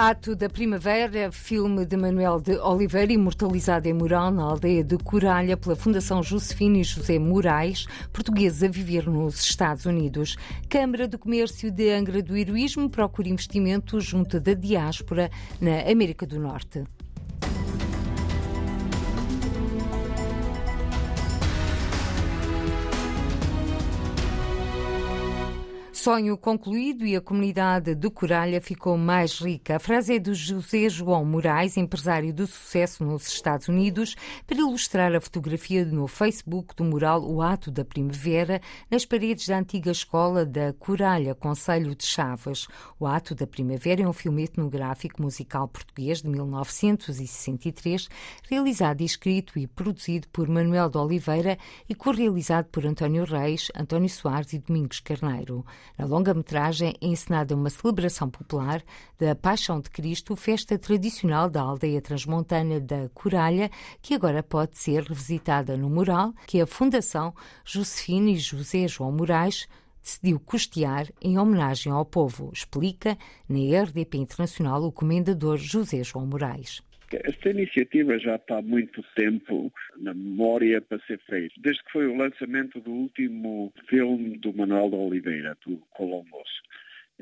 Ato da Primavera, filme de Manuel de Oliveira, imortalizado em mural na aldeia de Coralha pela Fundação Josefina e José Moraes, portugueses a viver nos Estados Unidos. Câmara do Comércio de Angra do Heroísmo procura investimento junto da diáspora na América do Norte. Sonho concluído e a comunidade de Coralha ficou mais rica. A frase é do José João Moraes, empresário de sucesso nos Estados Unidos, para ilustrar a fotografia no Facebook do mural O Ato da Primavera, nas paredes da antiga escola da Coralha, Conselho de Chaves. O Ato da Primavera é um filme etnográfico musical português de 1963, realizado, escrito e produzido por Manuel de Oliveira e co-realizado por António Reis, António Soares e Domingos Carneiro. Na longa-metragem é encenada uma celebração popular da Paixão de Cristo, festa tradicional da aldeia transmontana da Coralha, que agora pode ser revisitada no mural que a Fundação Josefina e José João Moraes decidiu custear em homenagem ao povo, explica na RDP Internacional o comendador José João Moraes. Esta iniciativa já está há muito tempo na memória para ser feita. Desde que foi o lançamento do último filme do Manuel de Oliveira, do Columbus,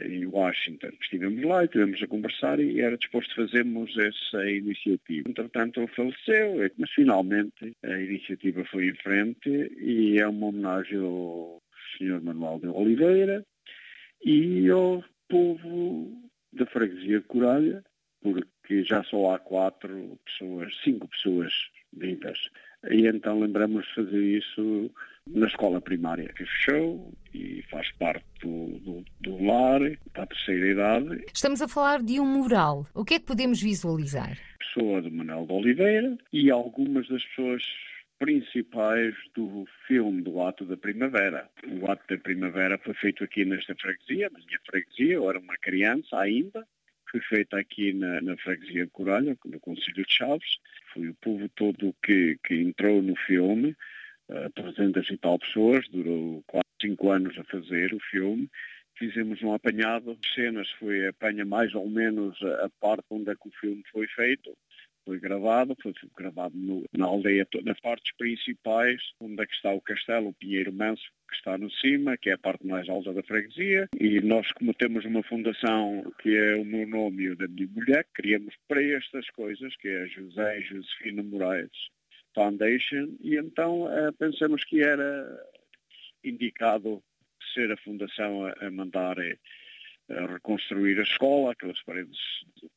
em Washington. Estivemos lá e estivemos a conversar e era disposto a fazermos essa iniciativa. Entretanto, ele faleceu, mas finalmente a iniciativa foi em frente e é uma homenagem ao Sr. Manuel de Oliveira e ao povo da freguesia de Coralha, porque já só há quatro pessoas, cinco pessoas vivas. E então lembramos de fazer isso na escola primária, que fechou e faz parte do, do, do lar, da terceira idade. Estamos a falar de um mural. O que é que podemos visualizar? Pessoa de Manuel de Oliveira e algumas das pessoas principais do filme do Ato da Primavera. O Ato da Primavera foi feito aqui nesta freguesia, na minha freguesia, eu era uma criança ainda, foi feita aqui na, na freguesia de Coralha, no Conselho de Chaves. Foi o povo todo que, que entrou no filme, uh, eh, 300 e tal pessoas, durou quase 5 anos a fazer o filme. Fizemos um apanhado de cenas, foi apanha mais ou menos a, a parte onde é que o filme foi feito foi gravado, foi gravado no, na aldeia, nas partes principais, onde é que está o castelo, o Pinheiro Manso, que está no cima, que é a parte mais alta da freguesia, e nós, como temos uma fundação que é o meu nome e o da minha mulher, criamos para estas coisas, que é a José Josefina Moraes Foundation, e então eh, pensamos que era indicado ser a fundação a, a mandar eh, reconstruir a escola, aquelas paredes,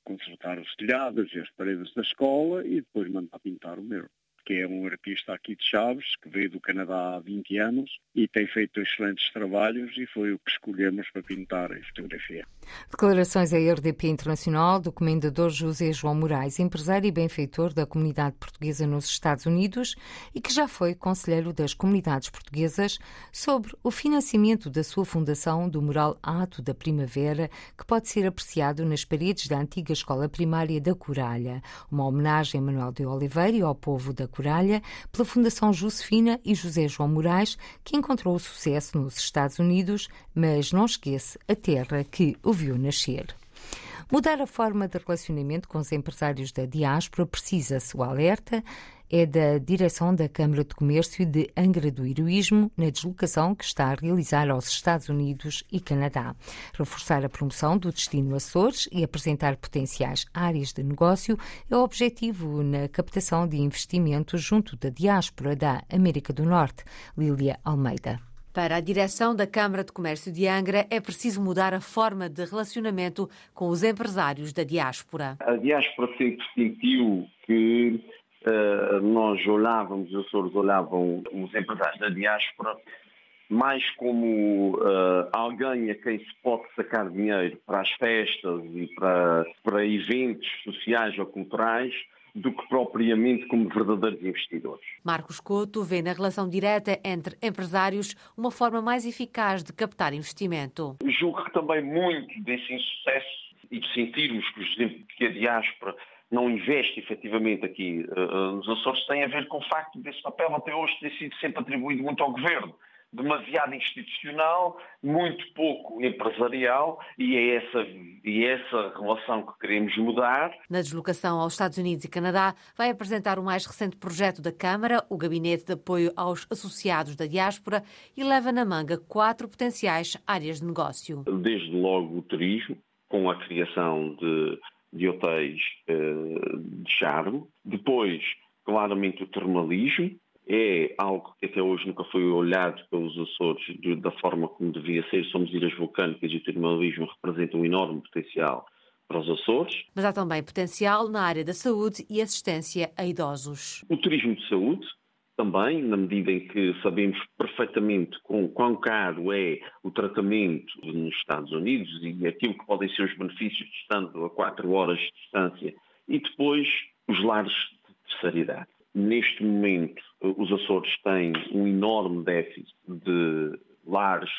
consertar os telhados e as paredes da escola e depois mandar pintar o meu que é um artista aqui de Chaves, que veio do Canadá há 20 anos e tem feito excelentes trabalhos e foi o que escolhemos para pintar a fotografia. Declarações à RDP Internacional do Comendador José João Moraes, empresário e benfeitor da comunidade portuguesa nos Estados Unidos e que já foi conselheiro das comunidades portuguesas sobre o financiamento da sua fundação do mural Ato da Primavera, que pode ser apreciado nas paredes da antiga escola primária da Coralha, uma homenagem a Manuel de Oliveira e ao povo da Coralha, pela Fundação Josefina e José João Moraes, que encontrou sucesso nos Estados Unidos, mas não esquece a terra que o viu nascer. Mudar a forma de relacionamento com os empresários da diáspora precisa-se o alerta é da direção da Câmara de Comércio de Angra do Heroísmo, na deslocação que está a realizar aos Estados Unidos e Canadá. Reforçar a promoção do destino Açores e apresentar potenciais áreas de negócio é o objetivo na captação de investimentos junto da diáspora da América do Norte. Lília Almeida. Para a direção da Câmara de Comércio de Angra, é preciso mudar a forma de relacionamento com os empresários da diáspora. A diáspora sempre sentiu que uh, nós olhávamos, os Açores olhavam os empresários da diáspora mais como uh, alguém a quem se pode sacar dinheiro para as festas e para, para eventos sociais ou culturais, do que propriamente como verdadeiros investidores. Marcos Couto vê na relação direta entre empresários uma forma mais eficaz de captar investimento. Julgo que também muito desse insucesso e de sentirmos que, que a diáspora não investe efetivamente aqui uh, nos Açores tem a ver com o facto desse papel até hoje ter sido sempre atribuído muito ao governo. Demasiado institucional, muito pouco empresarial e é essa, e é essa relação que queremos mudar. Na deslocação aos Estados Unidos e Canadá, vai apresentar o mais recente projeto da Câmara, o Gabinete de Apoio aos Associados da Diáspora, e leva na manga quatro potenciais áreas de negócio. Desde logo o turismo, com a criação de, de hotéis uh, de charme. Depois, claramente, o termalismo, é algo que até hoje nunca foi olhado pelos Açores da forma como devia ser. Somos ilhas vulcânicas e o termalismo representa um enorme potencial para os Açores. Mas há também potencial na área da saúde e assistência a idosos. O turismo de saúde também, na medida em que sabemos perfeitamente com quão caro é o tratamento nos Estados Unidos e aquilo que podem ser os benefícios de estando a quatro horas de distância. E depois os lares de terceira idade. Neste momento, os Açores têm um enorme déficit de lares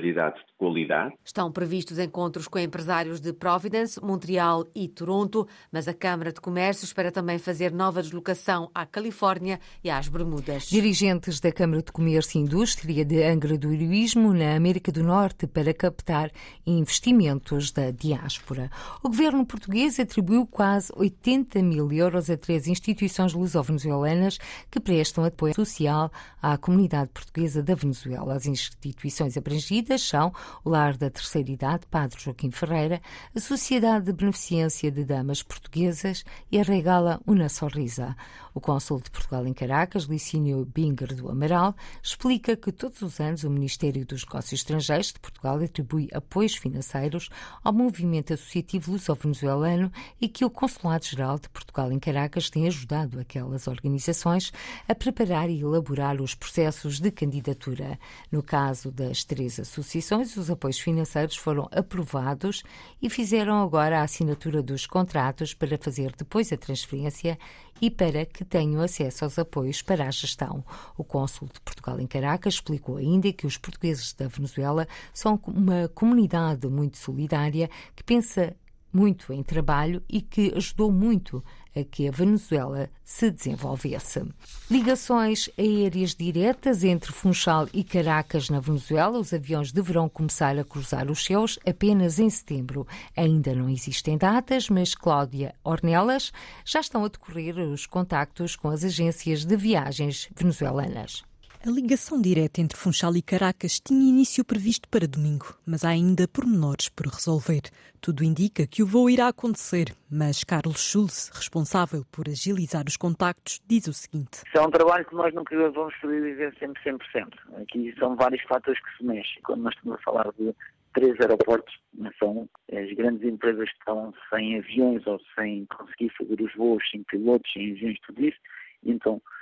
de qualidade. Estão previstos encontros com empresários de Providence, Montreal e Toronto, mas a Câmara de Comércio espera também fazer nova deslocação à Califórnia e às Bermudas. Dirigentes da Câmara de Comércio e Indústria de Angra do Heroísmo, na América do Norte, para captar investimentos da diáspora. O governo português atribuiu quase 80 mil euros a três instituições luso-venezuelanas que prestam apoio social à comunidade portuguesa da Venezuela. As instituições abrangidas são o Lar da Terceira Idade, Padre Joaquim Ferreira, a Sociedade de Beneficência de Damas Portuguesas e a Regala Una Sorrisa. O cônsul de Portugal em Caracas, Licínio Binger do Amaral, explica que todos os anos o Ministério dos Negócios Estrangeiros de Portugal atribui apoios financeiros ao movimento associativo luso-venezuelano e que o Consulado-Geral de Portugal em Caracas tem ajudado aquelas organizações a preparar e elaborar os processos de candidatura. No caso das três associações, os apoios financeiros foram aprovados e fizeram agora a assinatura dos contratos para fazer depois a transferência e para que tenham acesso aos apoios para a gestão. O cônsul de Portugal em Caracas explicou ainda que os portugueses da Venezuela são uma comunidade muito solidária que pensa muito em trabalho e que ajudou muito a que a Venezuela se desenvolvesse. Ligações aéreas diretas entre Funchal e Caracas, na Venezuela. Os aviões deverão começar a cruzar os céus apenas em setembro. Ainda não existem datas, mas Cláudia Ornelas já estão a decorrer os contactos com as agências de viagens venezuelanas. A ligação direta entre Funchal e Caracas tinha início previsto para domingo, mas há ainda pormenores por resolver. Tudo indica que o voo irá acontecer, mas Carlos Schulz, responsável por agilizar os contactos, diz o seguinte. É um trabalho que nós nunca vamos sobreviver sempre 100%. Aqui são vários fatores que se mexem. Quando nós estamos a falar de três aeroportos, são as grandes empresas que estão sem aviões ou sem conseguir fazer os voos, sem pilotos, sem aviões, tudo isso, então eh,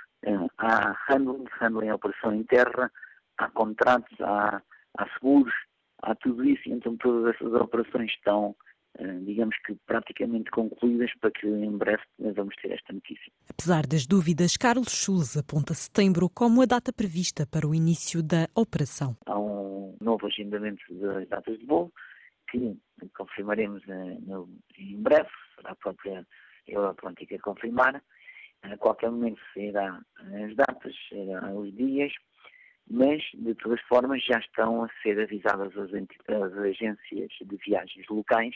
há handling, handling é operação em terra, há contratos, há, há seguros, há tudo isso, então todas essas operações estão, eh, digamos que praticamente concluídas para que em breve vamos ter esta notícia. Apesar das dúvidas, Carlos Schulz aponta setembro como a data prevista para o início da operação. Há um novo agendamento das datas de voo que confirmaremos eh, em breve, será a própria Euroatlântica a confirmar a qualquer momento sairá as datas, sairá os dias, mas de todas formas já estão a ser avisadas as, as agências de viagens locais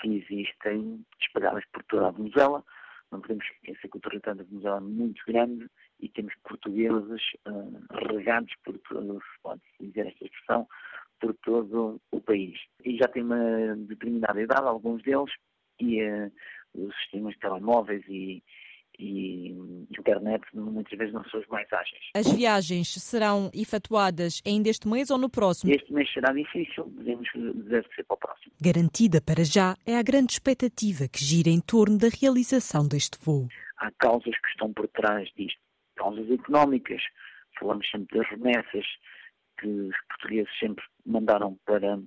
que existem espalhadas por toda a Venezuela. Não podemos esquecer que o território da Venezuela é muito grande e temos portugueses uh, regados por todo, se pode dizer esta expressão, por todo o país. E já tem uma determinada idade, alguns deles, e uh, os sistemas de telemóveis e, e internet muitas vezes não são os mais ágeis. As viagens serão efetuadas ainda este mês ou no próximo? Este mês será difícil, devemos que ser para o próximo. Garantida para já é a grande expectativa que gira em torno da realização deste voo. Há causas que estão por trás disto, causas económicas. Falamos sempre das remessas que os portugueses sempre mandaram para,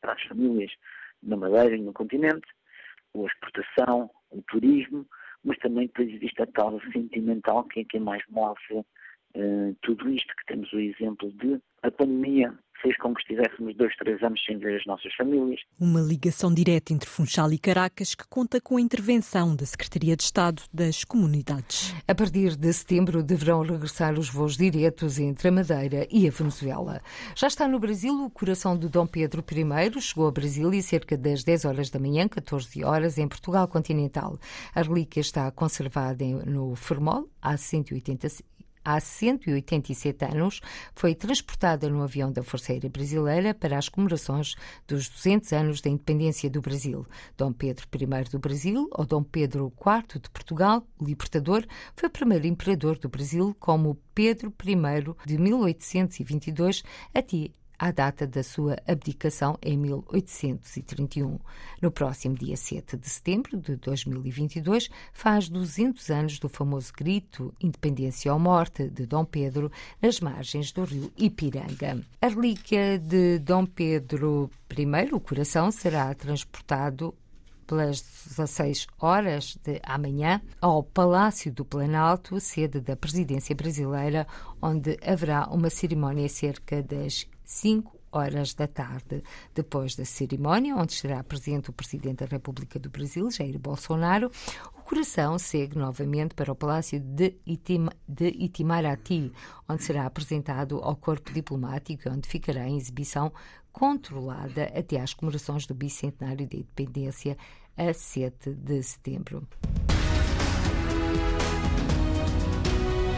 para as famílias na Madeira e no continente, a exportação, o turismo, mas também depois existe a causa sentimental, que é quem mais move uh, tudo isto, que temos o exemplo de a pandemia fez com que estivéssemos dois, três anos sem ver as nossas famílias. Uma ligação direta entre Funchal e Caracas que conta com a intervenção da Secretaria de Estado das Comunidades. A partir de setembro deverão regressar os voos diretos entre a Madeira e a Venezuela. Já está no Brasil o coração de Dom Pedro I, chegou a Brasília cerca das 10 horas da manhã, 14 horas, em Portugal continental. A relíquia está conservada no Fermol, há 180 há 187 anos, foi transportada no avião da Força Aérea Brasileira para as comemorações dos 200 anos da independência do Brasil. Dom Pedro I do Brasil, ou Dom Pedro IV de Portugal, o libertador, foi o primeiro imperador do Brasil, como Pedro I de 1822 até à data da sua abdicação em 1831. No próximo dia 7 de setembro de 2022, faz 200 anos do famoso grito Independência ou Morte de Dom Pedro nas margens do rio Ipiranga. A relíquia de Dom Pedro I, o coração, será transportado pelas 16 horas de amanhã ao Palácio do Planalto, sede da presidência brasileira, onde haverá uma cerimónia cerca das 5 horas da tarde. Depois da cerimónia, onde estará presente o Presidente da República do Brasil, Jair Bolsonaro, o coração segue novamente para o Palácio de, Itim de Itimaraty, onde será apresentado ao corpo diplomático, onde ficará em exibição controlada até às comemorações do bicentenário da independência a 7 de setembro.